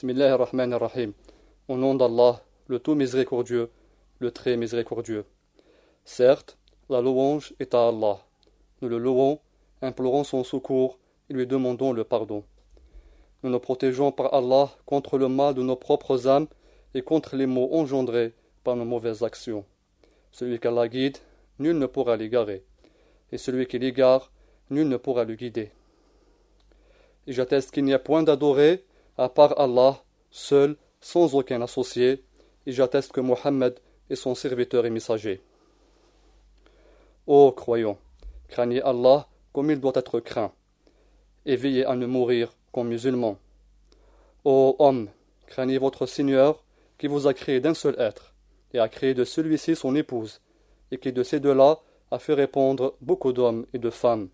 Bismillah ar-Rahman. Au nom d'Allah, le tout miséricordieux, le très miséricordieux. Certes, la louange est à Allah. Nous le louons, implorons son secours et lui demandons le pardon. Nous nous protégeons par Allah contre le mal de nos propres âmes et contre les maux engendrés par nos mauvaises actions. Celui qu'Allah guide, nul ne pourra l'égarer. Et celui qui l'égare, nul ne pourra le guider. Et j'atteste qu'il n'y a point d'adoré à part Allah, seul, sans aucun associé, et j'atteste que Mohammed est son serviteur et messager. Ô croyants, craignez Allah comme il doit être craint, et veillez à ne mourir comme musulmans. Ô homme, craignez votre Seigneur qui vous a créé d'un seul être, et a créé de celui-ci son épouse, et qui de ces deux-là a fait répondre beaucoup d'hommes et de femmes.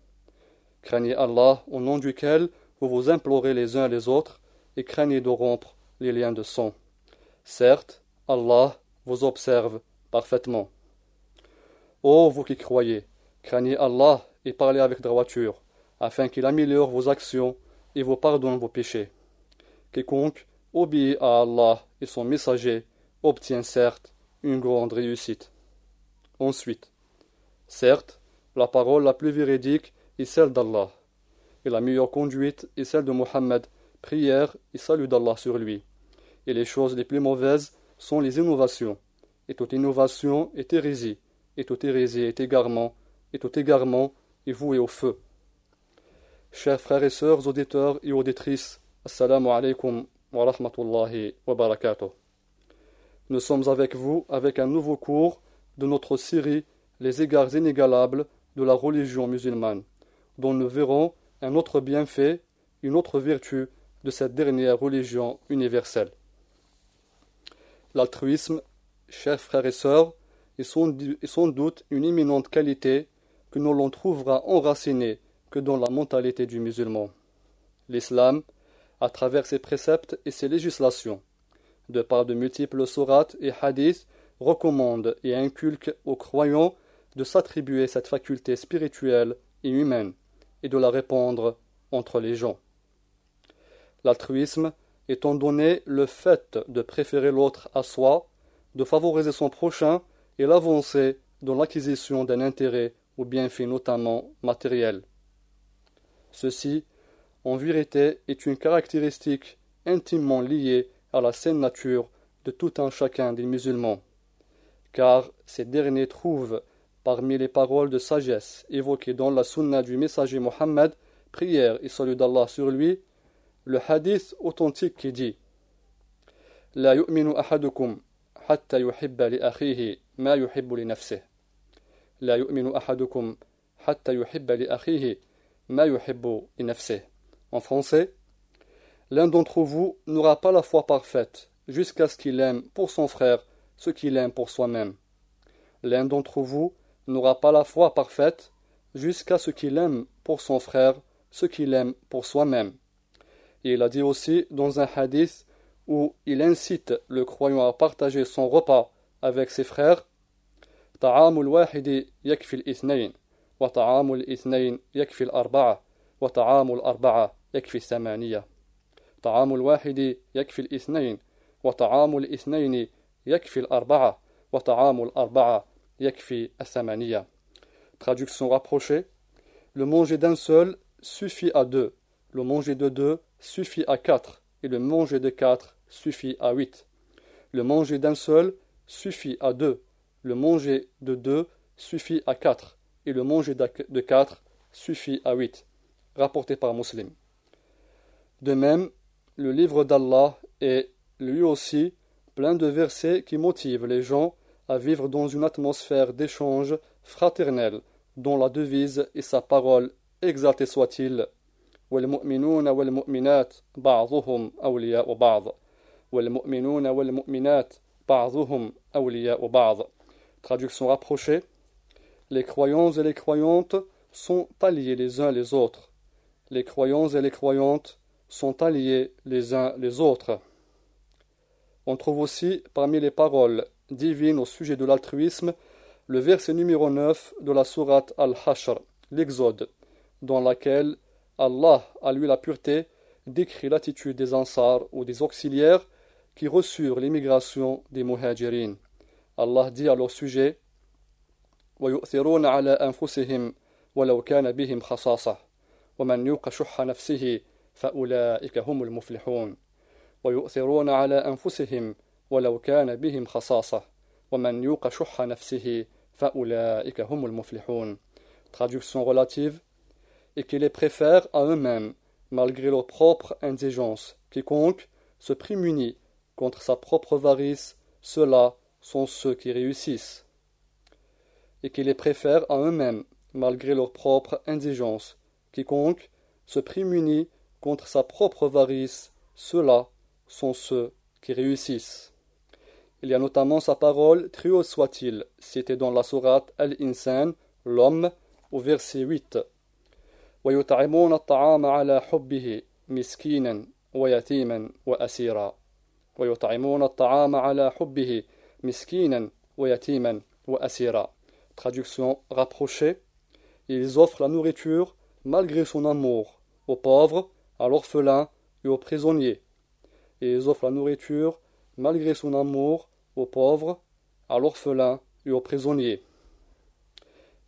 Craignez Allah au nom duquel vous vous implorez les uns les autres, et craignez de rompre les liens de sang. Certes, Allah vous observe parfaitement. Ô vous qui croyez, craignez Allah et parlez avec droiture, afin qu'il améliore vos actions et vous pardonne vos péchés. Quiconque obéit à Allah et son messager obtient certes une grande réussite. Ensuite, certes, la parole la plus véridique est celle d'Allah, et la meilleure conduite est celle de Mohammed prière et salut d'Allah sur lui. Et les choses les plus mauvaises sont les innovations. Et toute innovation est hérésie, et toute hérésie est égarement, et tout égarement est voué au feu. Chers frères et sœurs, auditeurs et auditrices, Assalamu alaikum wa rahmatullahi wa barakatuh. Nous sommes avec vous avec un nouveau cours de notre série Les égards inégalables de la religion musulmane, dont nous verrons un autre bienfait, une autre vertu de cette dernière religion universelle. L'altruisme, chers frères et sœurs, est sans doute une éminente qualité que nous l'on trouvera enracinée que dans la mentalité du musulman. L'islam, à travers ses préceptes et ses législations, de par de multiples sourates et hadiths, recommande et inculque aux croyants de s'attribuer cette faculté spirituelle et humaine et de la répandre entre les gens. L'altruisme étant donné le fait de préférer l'autre à soi, de favoriser son prochain et l'avancer dans l'acquisition d'un intérêt ou bienfait notamment matériel. Ceci, en vérité, est une caractéristique intimement liée à la saine nature de tout un chacun des musulmans, car ces derniers trouvent parmi les paroles de sagesse évoquées dans la sunna du messager Mohammed, prière et salut d'Allah sur lui, le hadith authentique qui dit La yu'minu ahadukum hatta yuhibba li akhihi ma yuhibbu li nafsihi. La yu'minu ahadukum hatta yuhibba li akhihi ma yuhibbu li. En français, l'un d'entre vous n'aura pas la foi parfaite jusqu'à ce qu'il aime pour son frère ce qu'il aime pour soi-même. L'un d'entre vous n'aura pas la foi parfaite jusqu'à ce qu'il aime pour son frère ce qu'il aime pour soi-même. Et il a dit aussi dans un hadith où il incite le croyant à partager son repas avec ses frères طعام الواحد يكفي الاثنين وطعام الاثنين يكفي الأربعة وطعام الأربعة يكفي الثمانية طعام الواحد يكفي الاثنين وطعام الاثنين يكفي الأربعة وطعام الأربعة يكفي الثمانية Traduction rapprochée Le manger d'un seul suffit à deux. Le manger de deux suffit à quatre, et le manger de quatre suffit à huit. Le manger d'un seul suffit à deux, le manger de deux suffit à quatre, et le manger de quatre suffit à huit. Rapporté par Muslim. De même, le livre d'Allah est lui aussi plein de versets qui motivent les gens à vivre dans une atmosphère d'échange fraternel, dont la devise et sa parole, exaltée soit-il, والمؤمنون والمؤمنات بعضهم أولياء بعض والمؤمنون والمؤمنات بعضهم أولياء بعض Traduction rapprochée Les croyants et les croyantes sont alliés les uns les autres. Les croyants et les croyantes sont alliés les uns les autres. On trouve aussi parmi les paroles divines au sujet de l'altruisme le verset numéro 9 de la sourate Al-Hashr, l'Exode, dans laquelle Allah, à lui la pureté, décrit l'attitude des ansars ou des auxiliaires qui reçurent l'immigration des muhajirin. Allah dit à leur sujet ويؤثرون على أنفسهم ولو كان بهم خصاصة ومن يوق شح نفسه فأولئك هم المفلحون ويؤثرون على أنفسهم ولو كان بهم خصاصة ومن يوق شح نفسه فأولئك هم المفلحون Traduction relative et qui les préfèrent à eux-mêmes malgré leur propre indigence. Quiconque se prémunit contre sa propre varice, ceux-là sont ceux qui réussissent. Et qui les préfèrent à eux-mêmes malgré leur propre indigence. Quiconque se prémunit contre sa propre varice, ceux-là sont ceux qui réussissent. Il y a notamment sa parole, haut soit-il, citée dans la sourate Al-Insan, l'homme, au verset 8. ويطعمون الطعام على حبه مسكينا ويتيما وأسيرا ويطعمون الطعام على حبه مسكينا ويتيما وأسيرا Traduction rapprochée Ils offrent la nourriture malgré son amour aux pauvres, à l'orphelin et aux prisonniers. Et ils offrent la nourriture malgré son amour aux pauvres, à l'orphelin et aux prisonniers.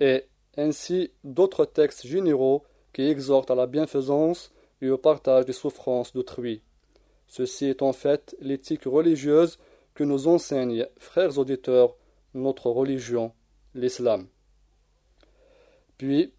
Et ainsi d'autres textes généraux qui exhortent à la bienfaisance et au partage des souffrances d'autrui. Ceci est en fait l'éthique religieuse que nous enseigne, frères auditeurs, notre religion, l'islam. Puis,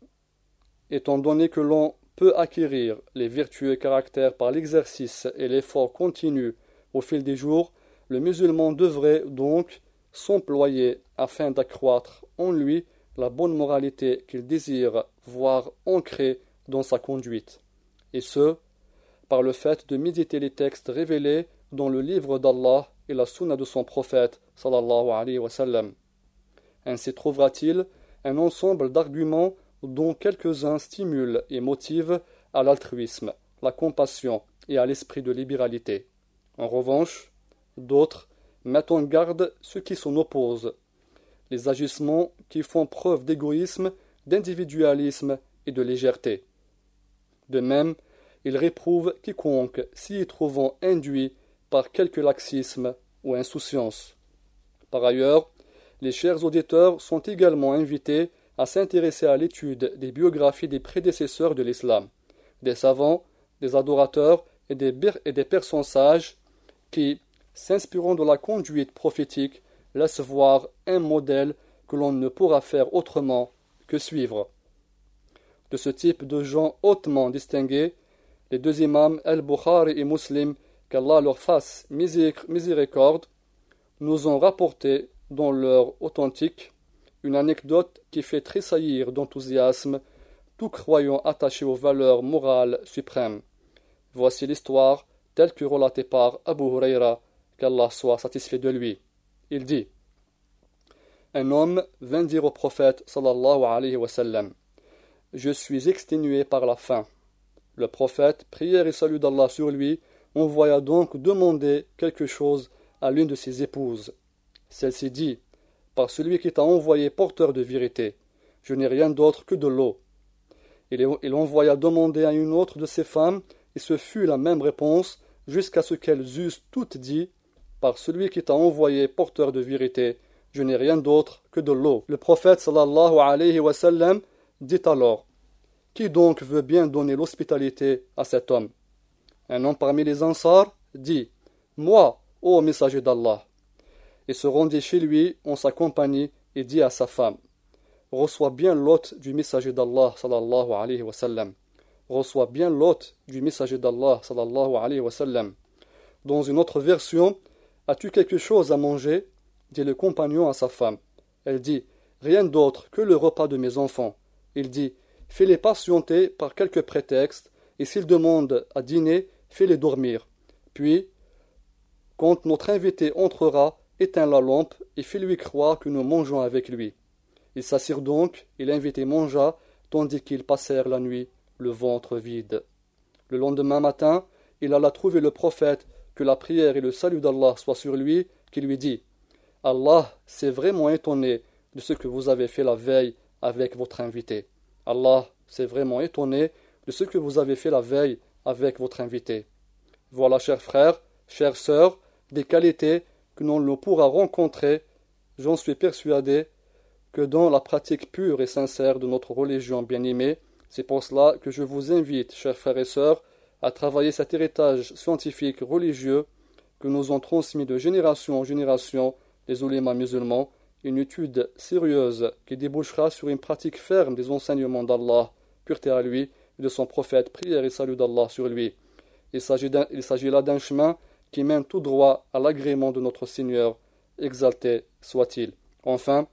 étant donné que l'on peut acquérir les vertueux caractères par l'exercice et l'effort continu au fil des jours, le musulman devrait donc s'employer afin d'accroître en lui la bonne moralité qu'il désire voir ancrée dans sa conduite, et ce, par le fait de méditer les textes révélés dans le livre d'Allah et la sunna de son prophète sallallahu alayhi wa. Ainsi trouvera-t-il un ensemble d'arguments dont quelques-uns stimulent et motivent à l'altruisme, la compassion et à l'esprit de libéralité. En revanche, d'autres mettent en garde ceux qui s'en opposent, les agissements qui font preuve d'égoïsme, d'individualisme et de légèreté. De même, ils réprouvent quiconque s'y trouvant induit par quelque laxisme ou insouciance. Par ailleurs, les chers auditeurs sont également invités à s'intéresser à l'étude des biographies des prédécesseurs de l'islam, des savants, des adorateurs et des personnes sages qui, s'inspirant de la conduite prophétique, laissent voir un modèle que l'on ne pourra faire autrement que suivre. De ce type de gens hautement distingués, les deux imams Al-Bukhari et Muslim, qu'Allah leur fasse miséricorde, nous ont rapporté dans leur authentique une anecdote qui fait tressaillir d'enthousiasme tout croyant attaché aux valeurs morales suprêmes. Voici l'histoire telle que relatée par Abu Huraira, qu'Allah soit satisfait de lui. Il dit Un homme vint dire au prophète sallallahu alayhi wa sallam Je suis exténué par la faim. Le prophète, prière et salut d'Allah sur lui, envoya donc demander quelque chose à l'une de ses épouses. Celle-ci dit Par celui qui t'a envoyé porteur de vérité, je n'ai rien d'autre que de l'eau. Il envoya demander à une autre de ses femmes, et ce fut la même réponse, jusqu'à ce qu'elles eussent toutes dit Par celui qui t'a envoyé porteur de vérité, je n'ai rien d'autre que de l'eau. Le prophète sallallahu alayhi wa sallam dit alors Qui donc veut bien donner l'hospitalité à cet homme? Un homme parmi les Ansars dit Moi, ô messager d'Allah et se rendit chez lui en sa compagnie et dit à sa femme Reçois bien l'hôte du messager d'Allah sallallahu alayhi wa sallam. Reçois bien l'hôte du messager d'Allah sallallahu alayhi wa sallam. Dans une autre version, As-tu quelque chose à manger? dit le compagnon à sa femme. Elle dit Rien d'autre que le repas de mes enfants. Il dit Fais-les patienter par quelque prétexte, et s'ils demandent à dîner, fais-les dormir. Puis, quand notre invité entrera, éteins la lampe et fais-lui croire que nous mangeons avec lui. Ils s'assirent donc, et l'invité mangea, tandis qu'ils passèrent la nuit, le ventre vide. Le lendemain matin, il alla trouver le prophète, la prière et le salut d'Allah soient sur lui, qui lui dit Allah s'est vraiment étonné de ce que vous avez fait la veille avec votre invité. Allah s'est vraiment étonné de ce que vous avez fait la veille avec votre invité. Voilà, chers frères, chères sœurs, des qualités que l'on ne pourra rencontrer, j'en suis persuadé, que dans la pratique pure et sincère de notre religion bien-aimée. C'est pour cela que je vous invite, chers frères et sœurs, à travailler cet héritage scientifique religieux que nous ont transmis de génération en génération les oulémas musulmans, une étude sérieuse qui débouchera sur une pratique ferme des enseignements d'Allah, pureté à lui, et de son prophète, prière et salut d'Allah sur lui. Il s'agit là d'un chemin qui mène tout droit à l'agrément de notre Seigneur, exalté soit-il. Enfin,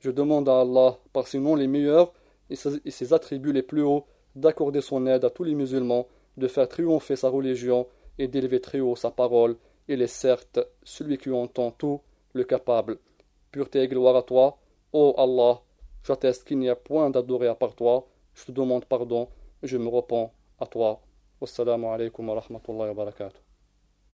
je demande à Allah, par ses noms les meilleurs et ses attributs les plus hauts, d'accorder son aide à tous les musulmans, de faire triompher sa religion et d'élever très haut sa parole. Il est certes celui qui entend tout, le capable. Pureté et gloire à toi, ô Allah, j'atteste qu'il n'y a point d'adorer à part toi, je te demande pardon, je me repens à toi. Wassalamu alaikum wa rahmatullahi wa barakatuh.